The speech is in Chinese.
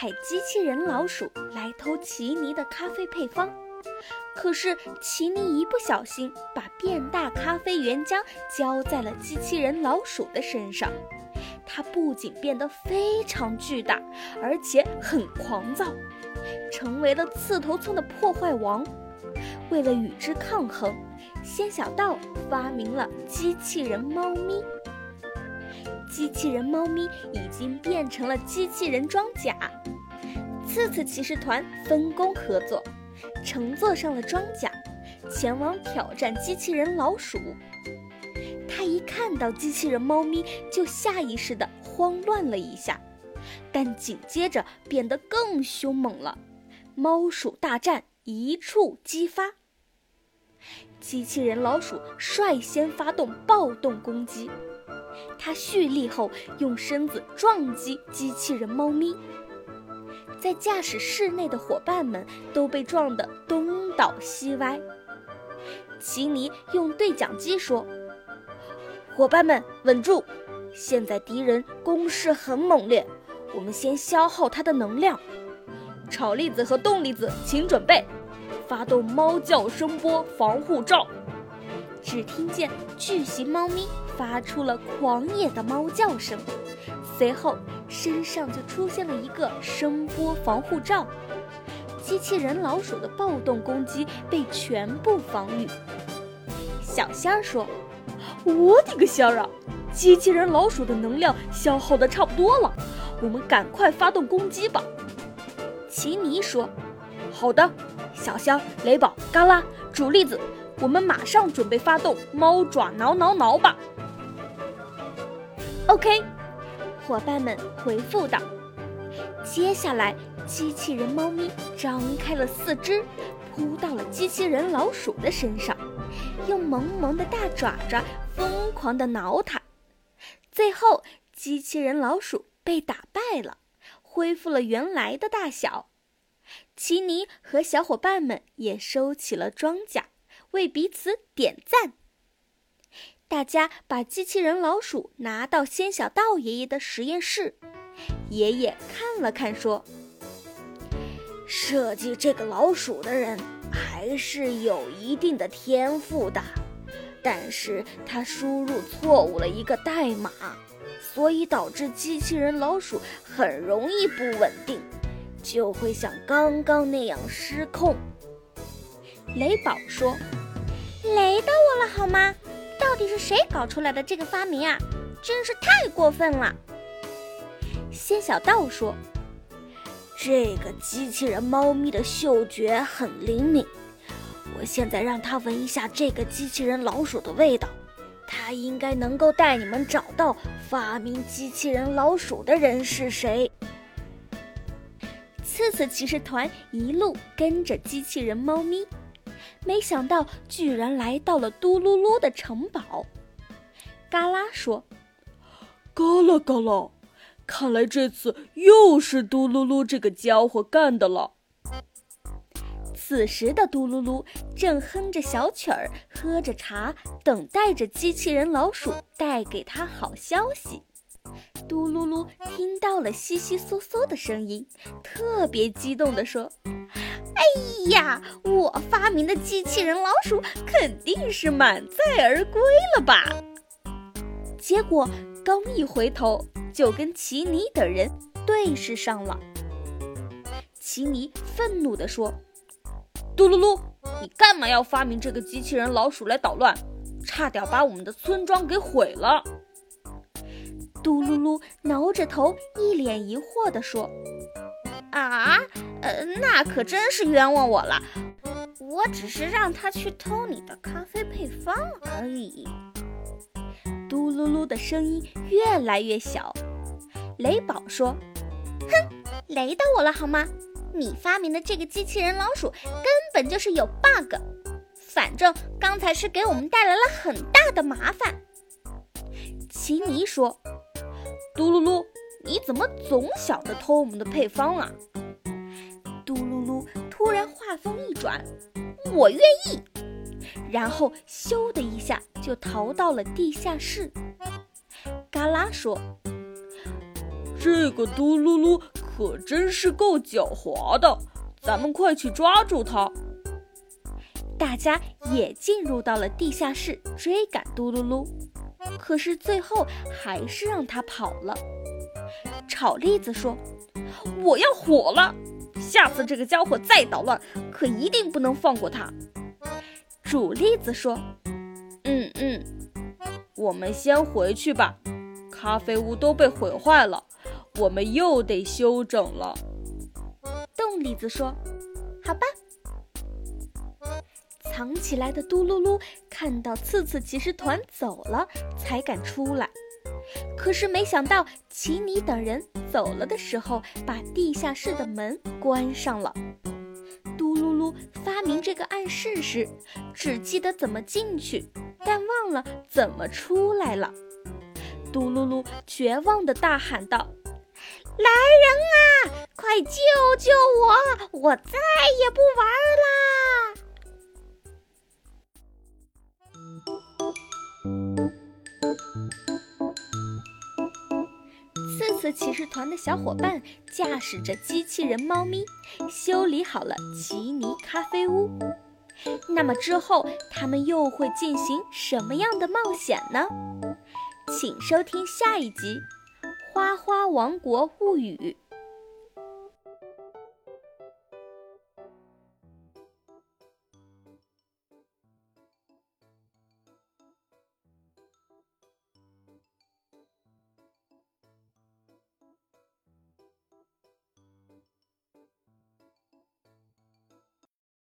派机器人老鼠来偷奇尼的咖啡配方。可是奇尼一不小心把变大咖啡原浆浇在了机器人老鼠的身上，它不仅变得非常巨大，而且很狂躁，成为了刺头村的破坏王。为了与之抗衡，仙小道发明了机器人猫咪。机器人猫咪已经变成了机器人装甲，次次骑士团分工合作。乘坐上了装甲，前往挑战机器人老鼠。他一看到机器人猫咪，就下意识地慌乱了一下，但紧接着变得更凶猛了。猫鼠大战一触即发，机器人老鼠率先发动暴动攻击，它蓄力后用身子撞击机器人猫咪。在驾驶室内的伙伴们都被撞得东倒西歪。奇尼用对讲机说：“伙伴们，稳住！现在敌人攻势很猛烈，我们先消耗他的能量。炒粒子和冻粒子，请准备，发动猫叫声波防护罩。”只听见巨型猫咪发出了狂野的猫叫声，随后。身上就出现了一个声波防护罩，机器人老鼠的暴动攻击被全部防御。小仙儿说：“我的个仙儿啊！机器人老鼠的能量消耗的差不多了，我们赶快发动攻击吧。”奇尼说：“好的，小仙、雷宝、嘎啦、主粒子，我们马上准备发动猫爪挠挠挠吧。”OK。伙伴们回复道：“接下来，机器人猫咪张开了四肢，扑到了机器人老鼠的身上，用萌萌的大爪爪疯狂地挠它。最后，机器人老鼠被打败了，恢复了原来的大小。奇尼和小伙伴们也收起了装甲，为彼此点赞。”大家把机器人老鼠拿到仙小道爷爷的实验室，爷爷看了看，说：“设计这个老鼠的人还是有一定的天赋的，但是他输入错误了一个代码，所以导致机器人老鼠很容易不稳定，就会像刚刚那样失控。”雷宝说：“雷到我了，好吗？”到底是谁搞出来的这个发明啊？真是太过分了！仙小道说：“这个机器人猫咪的嗅觉很灵敏，我现在让它闻一下这个机器人老鼠的味道，它应该能够带你们找到发明机器人老鼠的人是谁。”刺刺骑士团一路跟着机器人猫咪。没想到，居然来到了嘟噜噜的城堡。嘎啦说：“嘎啦嘎啦，看来这次又是嘟噜噜这个家伙干的了。”此时的嘟噜噜正哼着小曲儿，喝着茶，等待着机器人老鼠带给他好消息。嘟噜噜听到了窸窸窣窣的声音，特别激动地说。哎呀，我发明的机器人老鼠肯定是满载而归了吧？结果刚一回头，就跟奇尼等人对视上了。奇尼愤怒地说：“嘟噜噜，你干嘛要发明这个机器人老鼠来捣乱？差点把我们的村庄给毁了！”嘟噜噜挠着头，一脸疑惑地说。啊，呃，那可真是冤枉我了。我只是让他去偷你的咖啡配方而已。嘟噜噜的声音越来越小。雷宝说：“哼，雷到我了好吗？你发明的这个机器人老鼠根本就是有 bug。反正刚才是给我们带来了很大的麻烦。”奇尼说：“嘟噜噜。”你怎么总想着偷我们的配方啊？嘟噜噜突然话锋一转，我愿意。然后咻的一下就逃到了地下室。嘎啦说：“这个嘟噜噜可真是够狡猾的，咱们快去抓住他！大家也进入到了地下室追赶嘟噜噜，可是最后还是让他跑了。炒栗子说：“我要火了，下次这个家伙再捣乱，可一定不能放过他。”煮栗子说：“嗯嗯，我们先回去吧，咖啡屋都被毁坏了。”我们又得修整了。冻栗子说：“好吧。”藏起来的嘟噜噜看到刺刺骑士团走了，才敢出来。可是没想到奇尼等人走了的时候，把地下室的门关上了。嘟噜噜发明这个暗示时，只记得怎么进去，但忘了怎么出来了。嘟噜噜绝望地大喊道。来人啊！快救救我！我再也不玩啦！色骑士团的小伙伴驾驶着机器人猫咪，修理好了奇尼咖啡屋。那么之后，他们又会进行什么样的冒险呢？请收听下一集。《花花王国物语》